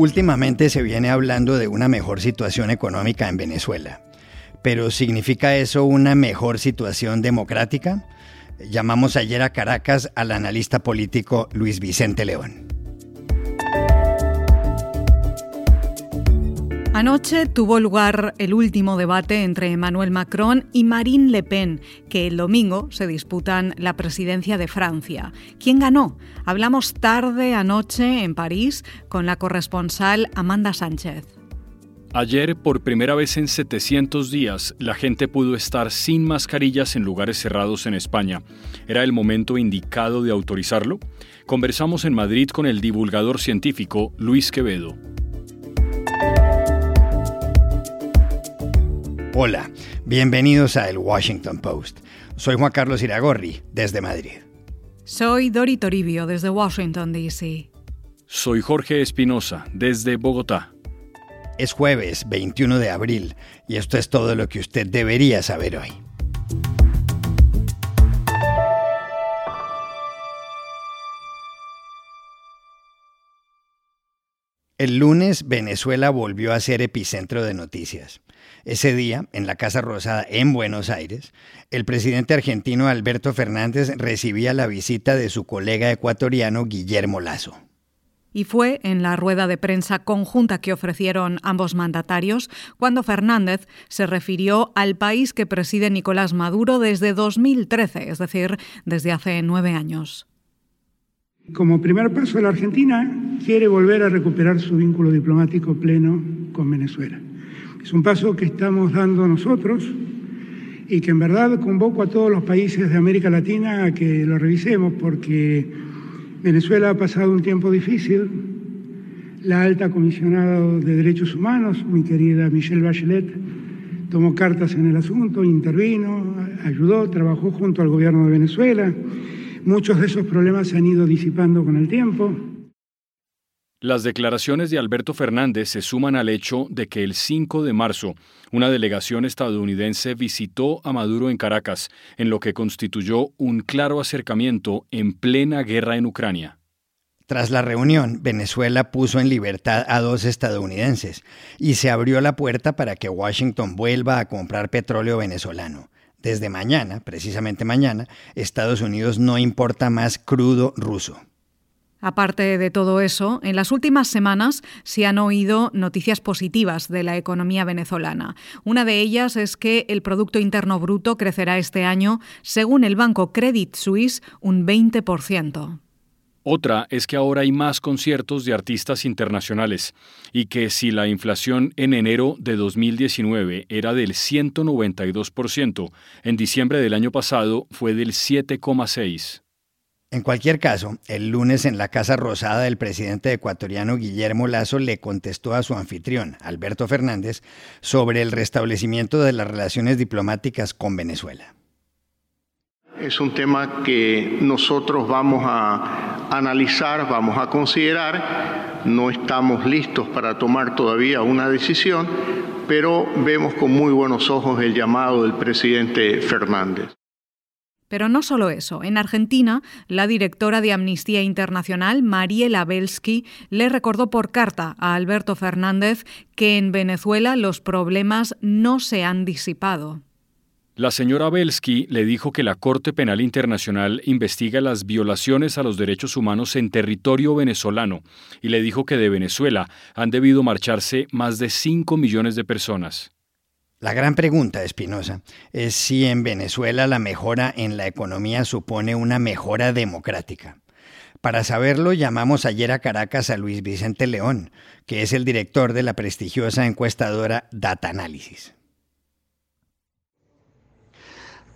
Últimamente se viene hablando de una mejor situación económica en Venezuela. Pero ¿significa eso una mejor situación democrática? Llamamos ayer a Caracas al analista político Luis Vicente León. Anoche tuvo lugar el último debate entre Emmanuel Macron y Marine Le Pen, que el domingo se disputan la presidencia de Francia. ¿Quién ganó? Hablamos tarde anoche en París con la corresponsal Amanda Sánchez. Ayer, por primera vez en 700 días, la gente pudo estar sin mascarillas en lugares cerrados en España. ¿Era el momento indicado de autorizarlo? Conversamos en Madrid con el divulgador científico Luis Quevedo. Hola, bienvenidos a El Washington Post. Soy Juan Carlos Iragorri, desde Madrid. Soy Dori Toribio, desde Washington, D.C. Soy Jorge Espinosa, desde Bogotá. Es jueves 21 de abril y esto es todo lo que usted debería saber hoy. El lunes Venezuela volvió a ser epicentro de noticias. Ese día, en la Casa Rosada en Buenos Aires, el presidente argentino Alberto Fernández recibía la visita de su colega ecuatoriano Guillermo Lazo. Y fue en la rueda de prensa conjunta que ofrecieron ambos mandatarios cuando Fernández se refirió al país que preside Nicolás Maduro desde 2013, es decir, desde hace nueve años. Como primer paso, la Argentina quiere volver a recuperar su vínculo diplomático pleno con Venezuela. Es un paso que estamos dando nosotros y que en verdad convoco a todos los países de América Latina a que lo revisemos porque Venezuela ha pasado un tiempo difícil. La alta comisionada de Derechos Humanos, mi querida Michelle Bachelet, tomó cartas en el asunto, intervino, ayudó, trabajó junto al gobierno de Venezuela. Muchos de esos problemas se han ido disipando con el tiempo. Las declaraciones de Alberto Fernández se suman al hecho de que el 5 de marzo una delegación estadounidense visitó a Maduro en Caracas, en lo que constituyó un claro acercamiento en plena guerra en Ucrania. Tras la reunión, Venezuela puso en libertad a dos estadounidenses y se abrió la puerta para que Washington vuelva a comprar petróleo venezolano. Desde mañana, precisamente mañana, Estados Unidos no importa más crudo ruso. Aparte de todo eso, en las últimas semanas se han oído noticias positivas de la economía venezolana. Una de ellas es que el Producto Interno Bruto crecerá este año, según el banco Credit Suisse, un 20%. Otra es que ahora hay más conciertos de artistas internacionales y que si la inflación en enero de 2019 era del 192%, en diciembre del año pasado fue del 7,6%. En cualquier caso, el lunes en la Casa Rosada el presidente ecuatoriano Guillermo Lazo le contestó a su anfitrión, Alberto Fernández, sobre el restablecimiento de las relaciones diplomáticas con Venezuela. Es un tema que nosotros vamos a analizar, vamos a considerar. No estamos listos para tomar todavía una decisión, pero vemos con muy buenos ojos el llamado del presidente Fernández. Pero no solo eso. En Argentina, la directora de Amnistía Internacional, Mariela Belsky, le recordó por carta a Alberto Fernández que en Venezuela los problemas no se han disipado. La señora Belsky le dijo que la Corte Penal Internacional investiga las violaciones a los derechos humanos en territorio venezolano y le dijo que de Venezuela han debido marcharse más de 5 millones de personas. La gran pregunta, Espinosa, es si en Venezuela la mejora en la economía supone una mejora democrática. Para saberlo, llamamos ayer a Caracas a Luis Vicente León, que es el director de la prestigiosa encuestadora Data Analysis.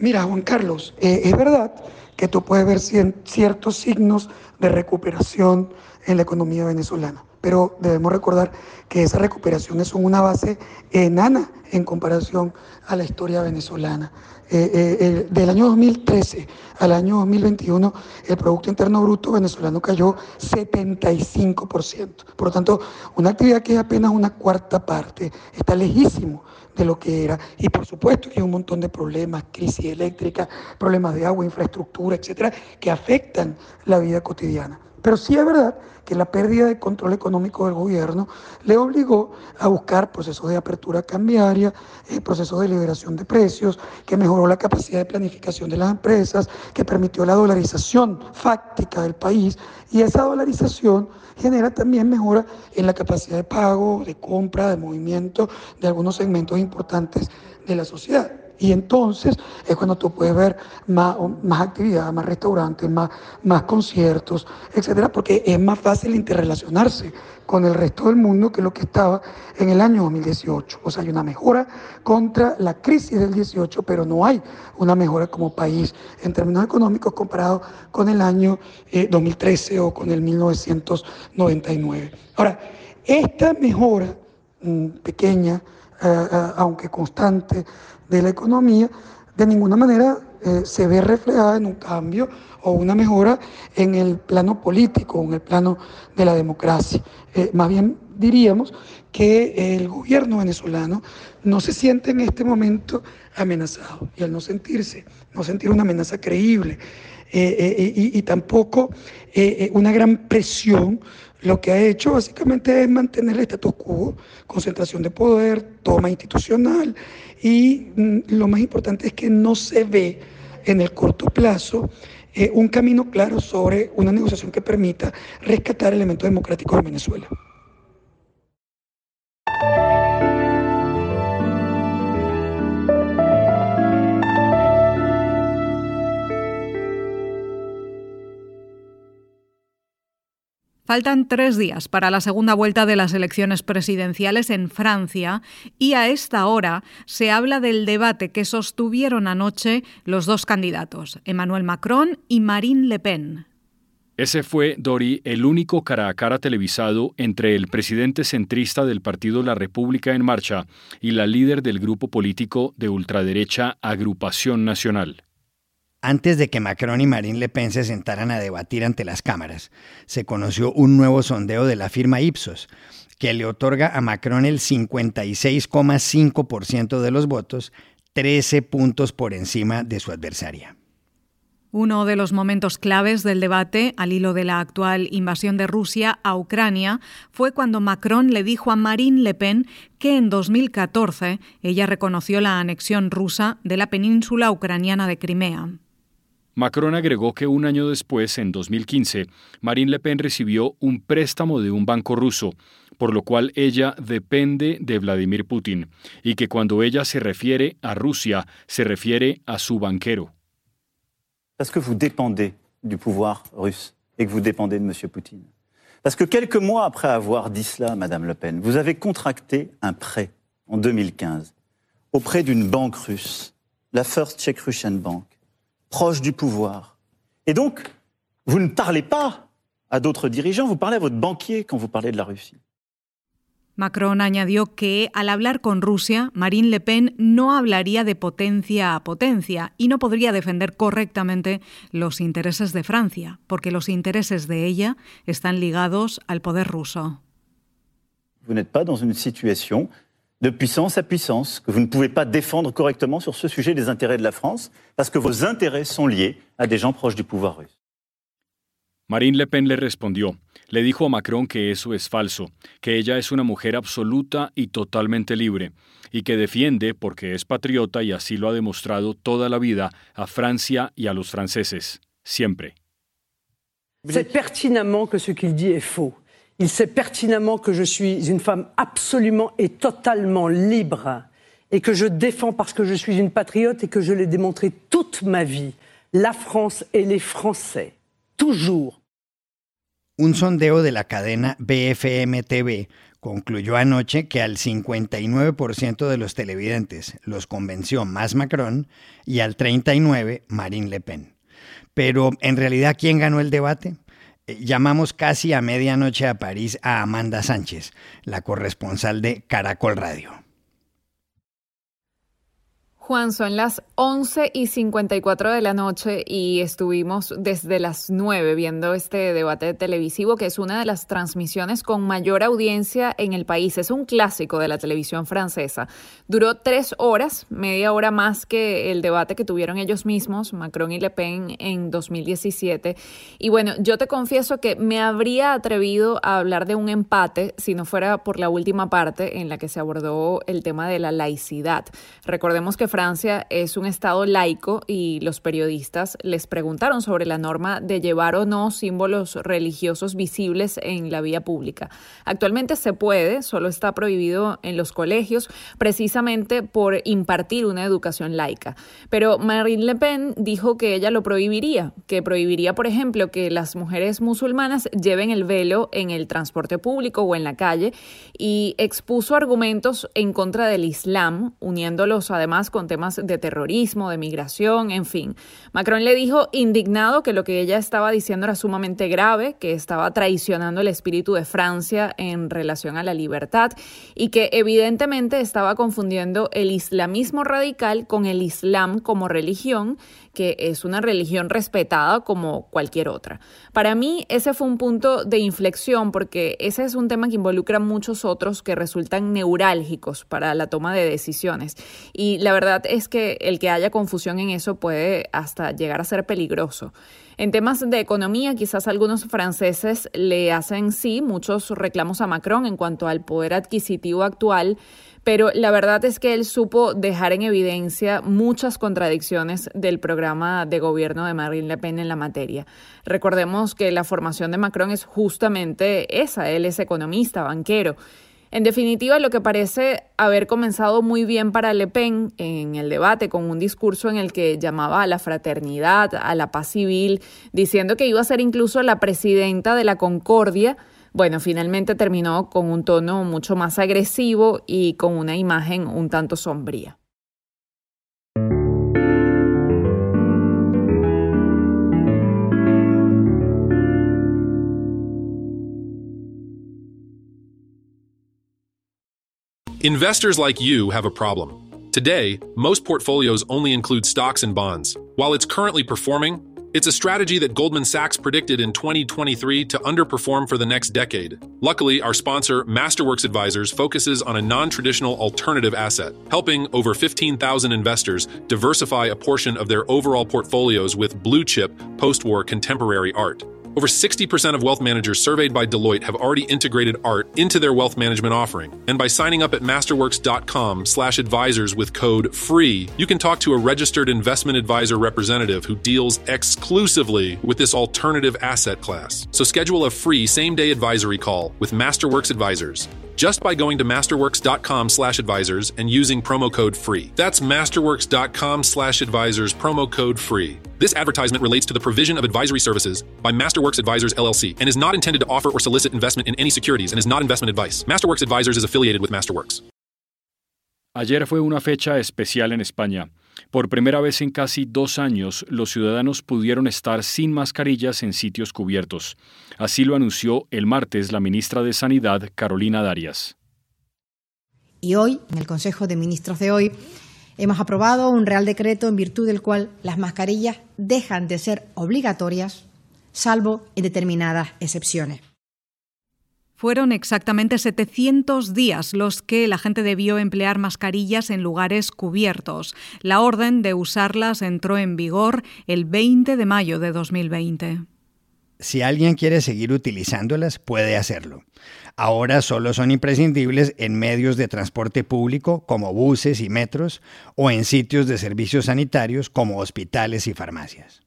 Mira, Juan Carlos, eh, es verdad que tú puedes ver ciertos signos de recuperación en la economía venezolana pero debemos recordar que esa recuperación es una base enana en comparación a la historia venezolana. Eh, eh, del año 2013 al año 2021, el Producto Interno Bruto venezolano cayó 75%. Por lo tanto, una actividad que es apenas una cuarta parte, está lejísimo de lo que era. Y por supuesto que hay un montón de problemas, crisis eléctrica, problemas de agua, infraestructura, etcétera, que afectan la vida cotidiana. Pero sí es verdad que la pérdida de control económico del gobierno le obligó a buscar procesos de apertura cambiaria, eh, procesos de liberación de precios, que mejoró la capacidad de planificación de las empresas, que permitió la dolarización fáctica del país y esa dolarización genera también mejora en la capacidad de pago, de compra, de movimiento de algunos segmentos importantes de la sociedad. Y entonces es cuando tú puedes ver más, más actividad, más restaurantes, más, más conciertos, etcétera, porque es más fácil interrelacionarse con el resto del mundo que lo que estaba en el año 2018. O sea, hay una mejora contra la crisis del 18, pero no hay una mejora como país en términos económicos comparado con el año 2013 eh, o con el 1999. Ahora, esta mejora mm, pequeña, eh, eh, aunque constante, de la economía, de ninguna manera eh, se ve reflejada en un cambio o una mejora en el plano político, en el plano de la democracia. Eh, más bien diríamos que el gobierno venezolano no se siente en este momento amenazado y al no sentirse, no sentir una amenaza creíble eh, y, y, tampoco una gran presión lo que ha hecho básicamente es mantener el status quo, concentración de poder, toma institucional y mm, lo más importante es que no se ve en el corto plazo eh, un camino claro sobre una negociación que permita rescatar elementos democráticos de Venezuela. Faltan tres días para la segunda vuelta de las elecciones presidenciales en Francia y a esta hora se habla del debate que sostuvieron anoche los dos candidatos, Emmanuel Macron y Marine Le Pen. Ese fue, Dori, el único cara a cara televisado entre el presidente centrista del partido La República en Marcha y la líder del grupo político de ultraderecha Agrupación Nacional. Antes de que Macron y Marine Le Pen se sentaran a debatir ante las cámaras, se conoció un nuevo sondeo de la firma Ipsos, que le otorga a Macron el 56,5% de los votos, 13 puntos por encima de su adversaria. Uno de los momentos claves del debate, al hilo de la actual invasión de Rusia a Ucrania, fue cuando Macron le dijo a Marine Le Pen que en 2014 ella reconoció la anexión rusa de la península ucraniana de Crimea. Macron agregó que un año después, en 2015, Marine Le Pen recibió un préstamo de un banco ruso, por lo cual ella depende de Vladimir Putin, y que cuando ella se refiere a Rusia, se refiere a su banquero. Parce que vous dépendez du pouvoir russe et que vous dépendez de M. Poutine. Parce que quelques mois après avoir dit cela, Madame Le Pen, vous avez contracté un prêt en 2015 auprès d'une banque russe, la First Czech Russian Bank proche du pouvoir. Et donc, vous ne parlez pas a d'autres dirigeants, vous parlez a votre banquier quand vous parlez de la Russie. Macron añadió que al hablar con Rusia, Marine Le Pen no hablaría de potencia a potencia y no podría defender correctamente los intereses de Francia, porque los intereses de ella están ligados al poder ruso. Vous n'êtes pas dans une situation de puissance à puissance, que vous ne pouvez pas défendre correctement sur ce sujet des intérêts de la France, parce que vos intérêts sont liés à des gens proches du pouvoir russe. Marine Le Pen le respondió. Le dijo a Macron que eso es falso, que ella es una mujer absoluta y totalmente libre, y que defiende, porque es patriota y así lo ha demostrado toda la vida, a Francia y a los franceses, siempre. C'est pertinemment que ce qu'il dit est faux. Il sait pertinemment que je suis une femme absolument et totalement libre et que je défends parce que je suis une patriote et que je l'ai démontré toute ma vie, la France et les Français, toujours. Un sondeo de la cadena BFM TV concluyó anoche que al 59% de los televidentes los convenció más Macron y al 39% Marine Le Pen. Pero, ¿en realidad quién ganó el debate? Llamamos casi a medianoche a París a Amanda Sánchez, la corresponsal de Caracol Radio. Juan, son las 11 y 54 de la noche y estuvimos desde las 9 viendo este debate televisivo que es una de las transmisiones con mayor audiencia en el país. Es un clásico de la televisión francesa. Duró tres horas, media hora más que el debate que tuvieron ellos mismos, Macron y Le Pen, en 2017. Y bueno, yo te confieso que me habría atrevido a hablar de un empate si no fuera por la última parte en la que se abordó el tema de la laicidad. Recordemos que Francia es un estado laico y los periodistas les preguntaron sobre la norma de llevar o no símbolos religiosos visibles en la vía pública. Actualmente se puede, solo está prohibido en los colegios, precisamente por impartir una educación laica. Pero Marine Le Pen dijo que ella lo prohibiría, que prohibiría, por ejemplo, que las mujeres musulmanas lleven el velo en el transporte público o en la calle y expuso argumentos en contra del Islam, uniéndolos además con temas de terrorismo, de migración, en fin. Macron le dijo indignado que lo que ella estaba diciendo era sumamente grave, que estaba traicionando el espíritu de Francia en relación a la libertad y que evidentemente estaba confundiendo el islamismo radical con el islam como religión que es una religión respetada como cualquier otra. Para mí ese fue un punto de inflexión porque ese es un tema que involucra muchos otros que resultan neurálgicos para la toma de decisiones. Y la verdad es que el que haya confusión en eso puede hasta llegar a ser peligroso. En temas de economía, quizás algunos franceses le hacen sí muchos reclamos a Macron en cuanto al poder adquisitivo actual, pero la verdad es que él supo dejar en evidencia muchas contradicciones del programa de gobierno de Marine Le Pen en la materia. Recordemos que la formación de Macron es justamente esa, él es economista, banquero. En definitiva, lo que parece haber comenzado muy bien para Le Pen en el debate con un discurso en el que llamaba a la fraternidad, a la paz civil, diciendo que iba a ser incluso la presidenta de la concordia, bueno, finalmente terminó con un tono mucho más agresivo y con una imagen un tanto sombría. Investors like you have a problem. Today, most portfolios only include stocks and bonds. While it's currently performing, it's a strategy that Goldman Sachs predicted in 2023 to underperform for the next decade. Luckily, our sponsor, Masterworks Advisors, focuses on a non traditional alternative asset, helping over 15,000 investors diversify a portion of their overall portfolios with blue chip post war contemporary art. Over 60% of wealth managers surveyed by Deloitte have already integrated art into their wealth management offering. And by signing up at masterworks.com/advisors with code FREE, you can talk to a registered investment advisor representative who deals exclusively with this alternative asset class. So schedule a free same-day advisory call with Masterworks Advisors just by going to masterworks.com slash advisors and using promo code FREE. That's masterworks.com slash advisors, promo code FREE. This advertisement relates to the provision of advisory services by Masterworks Advisors LLC and is not intended to offer or solicit investment in any securities and is not investment advice. Masterworks Advisors is affiliated with Masterworks. Ayer fue una fecha especial en España. Por primera vez en casi dos años, los ciudadanos pudieron estar sin mascarillas en sitios cubiertos. Así lo anunció el martes la ministra de Sanidad, Carolina Darias. Y hoy, en el Consejo de Ministros de hoy, hemos aprobado un Real Decreto en virtud del cual las mascarillas dejan de ser obligatorias, salvo en determinadas excepciones. Fueron exactamente 700 días los que la gente debió emplear mascarillas en lugares cubiertos. La orden de usarlas entró en vigor el 20 de mayo de 2020. Si alguien quiere seguir utilizándolas, puede hacerlo. Ahora solo son imprescindibles en medios de transporte público como buses y metros o en sitios de servicios sanitarios como hospitales y farmacias.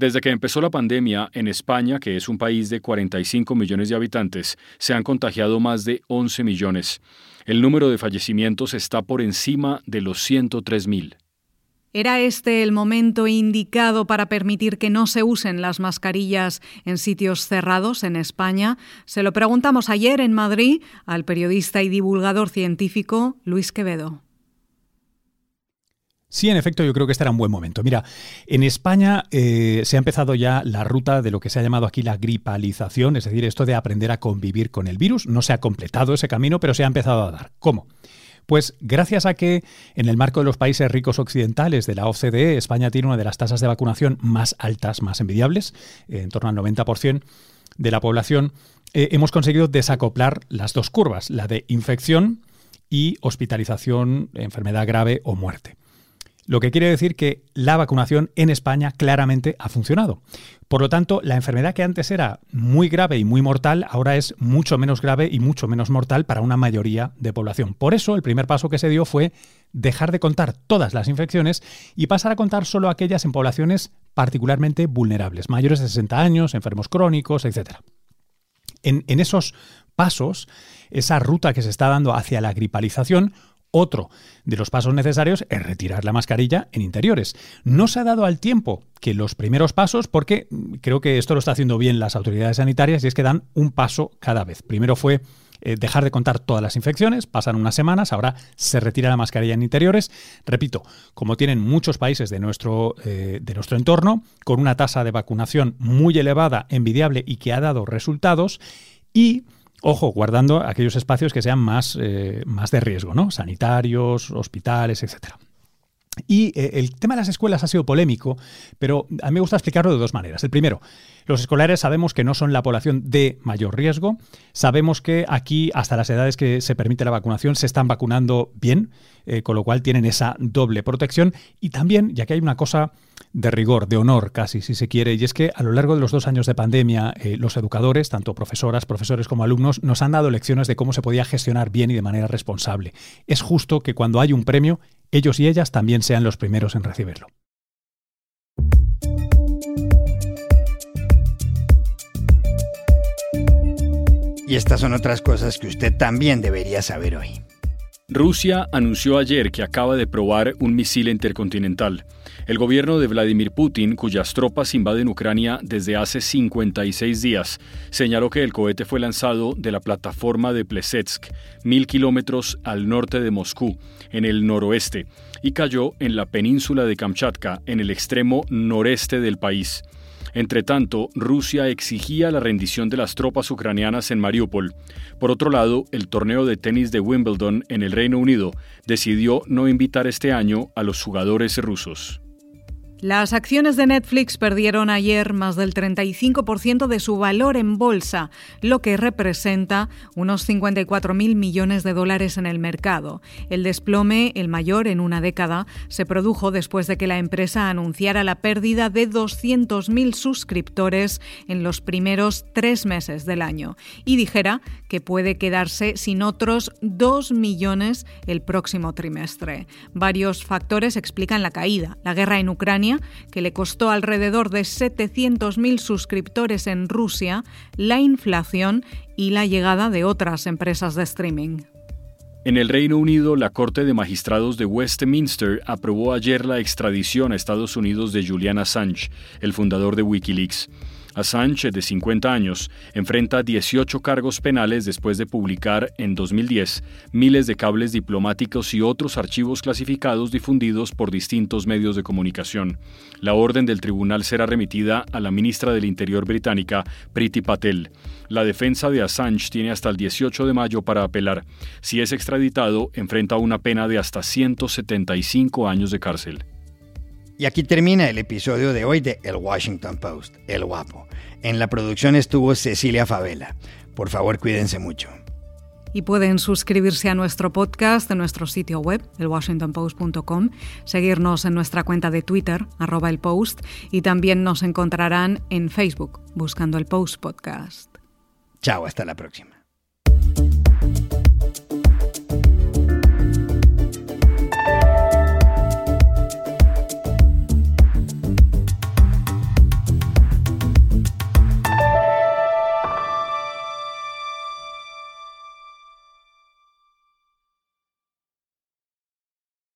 Desde que empezó la pandemia, en España, que es un país de 45 millones de habitantes, se han contagiado más de 11 millones. El número de fallecimientos está por encima de los 103 mil. ¿Era este el momento indicado para permitir que no se usen las mascarillas en sitios cerrados en España? Se lo preguntamos ayer en Madrid al periodista y divulgador científico Luis Quevedo. Sí, en efecto, yo creo que este era un buen momento. Mira, en España eh, se ha empezado ya la ruta de lo que se ha llamado aquí la gripalización, es decir, esto de aprender a convivir con el virus. No se ha completado ese camino, pero se ha empezado a dar. ¿Cómo? Pues gracias a que en el marco de los países ricos occidentales de la OCDE, España tiene una de las tasas de vacunación más altas, más envidiables, en torno al 90% de la población, eh, hemos conseguido desacoplar las dos curvas, la de infección y hospitalización, enfermedad grave o muerte. Lo que quiere decir que la vacunación en España claramente ha funcionado. Por lo tanto, la enfermedad que antes era muy grave y muy mortal, ahora es mucho menos grave y mucho menos mortal para una mayoría de población. Por eso, el primer paso que se dio fue dejar de contar todas las infecciones y pasar a contar solo aquellas en poblaciones particularmente vulnerables, mayores de 60 años, enfermos crónicos, etc. En, en esos pasos, esa ruta que se está dando hacia la gripalización, otro de los pasos necesarios es retirar la mascarilla en interiores. No se ha dado al tiempo que los primeros pasos, porque creo que esto lo está haciendo bien las autoridades sanitarias, y es que dan un paso cada vez. Primero fue eh, dejar de contar todas las infecciones, pasan unas semanas, ahora se retira la mascarilla en interiores. Repito, como tienen muchos países de nuestro, eh, de nuestro entorno, con una tasa de vacunación muy elevada, envidiable y que ha dado resultados, y Ojo, guardando aquellos espacios que sean más, eh, más de riesgo, ¿no? Sanitarios, hospitales, etcétera. Y eh, el tema de las escuelas ha sido polémico, pero a mí me gusta explicarlo de dos maneras. El primero, los escolares sabemos que no son la población de mayor riesgo, sabemos que aquí hasta las edades que se permite la vacunación se están vacunando bien, eh, con lo cual tienen esa doble protección y también, ya que hay una cosa de rigor, de honor casi, si se quiere, y es que a lo largo de los dos años de pandemia, eh, los educadores, tanto profesoras, profesores como alumnos, nos han dado lecciones de cómo se podía gestionar bien y de manera responsable. Es justo que cuando hay un premio, ellos y ellas también sean los primeros en recibirlo. Y estas son otras cosas que usted también debería saber hoy. Rusia anunció ayer que acaba de probar un misil intercontinental. El gobierno de Vladimir Putin, cuyas tropas invaden Ucrania desde hace 56 días, señaló que el cohete fue lanzado de la plataforma de Plesetsk, mil kilómetros al norte de Moscú, en el noroeste, y cayó en la península de Kamchatka, en el extremo noreste del país. Entre tanto, Rusia exigía la rendición de las tropas ucranianas en Mariupol. Por otro lado, el torneo de tenis de Wimbledon en el Reino Unido decidió no invitar este año a los jugadores rusos. Las acciones de Netflix perdieron ayer más del 35% de su valor en bolsa, lo que representa unos 54 mil millones de dólares en el mercado. El desplome, el mayor en una década, se produjo después de que la empresa anunciara la pérdida de 200.000 suscriptores en los primeros tres meses del año y dijera que puede quedarse sin otros 2 millones el próximo trimestre. Varios factores explican la caída. La guerra en Ucrania que le costó alrededor de 700.000 suscriptores en Rusia, la inflación y la llegada de otras empresas de streaming. En el Reino Unido, la Corte de Magistrados de Westminster aprobó ayer la extradición a Estados Unidos de Julian Assange, el fundador de Wikileaks. Assange, de 50 años, enfrenta 18 cargos penales después de publicar en 2010 miles de cables diplomáticos y otros archivos clasificados difundidos por distintos medios de comunicación. La orden del tribunal será remitida a la ministra del Interior británica, Priti Patel. La defensa de Assange tiene hasta el 18 de mayo para apelar. Si es extraditado, enfrenta una pena de hasta 175 años de cárcel. Y aquí termina el episodio de hoy de El Washington Post, El Guapo. En la producción estuvo Cecilia Favela. Por favor, cuídense mucho. Y pueden suscribirse a nuestro podcast en nuestro sitio web, elwashingtonpost.com, seguirnos en nuestra cuenta de Twitter, arroba el post, y también nos encontrarán en Facebook, buscando el Post Podcast. Chao, hasta la próxima.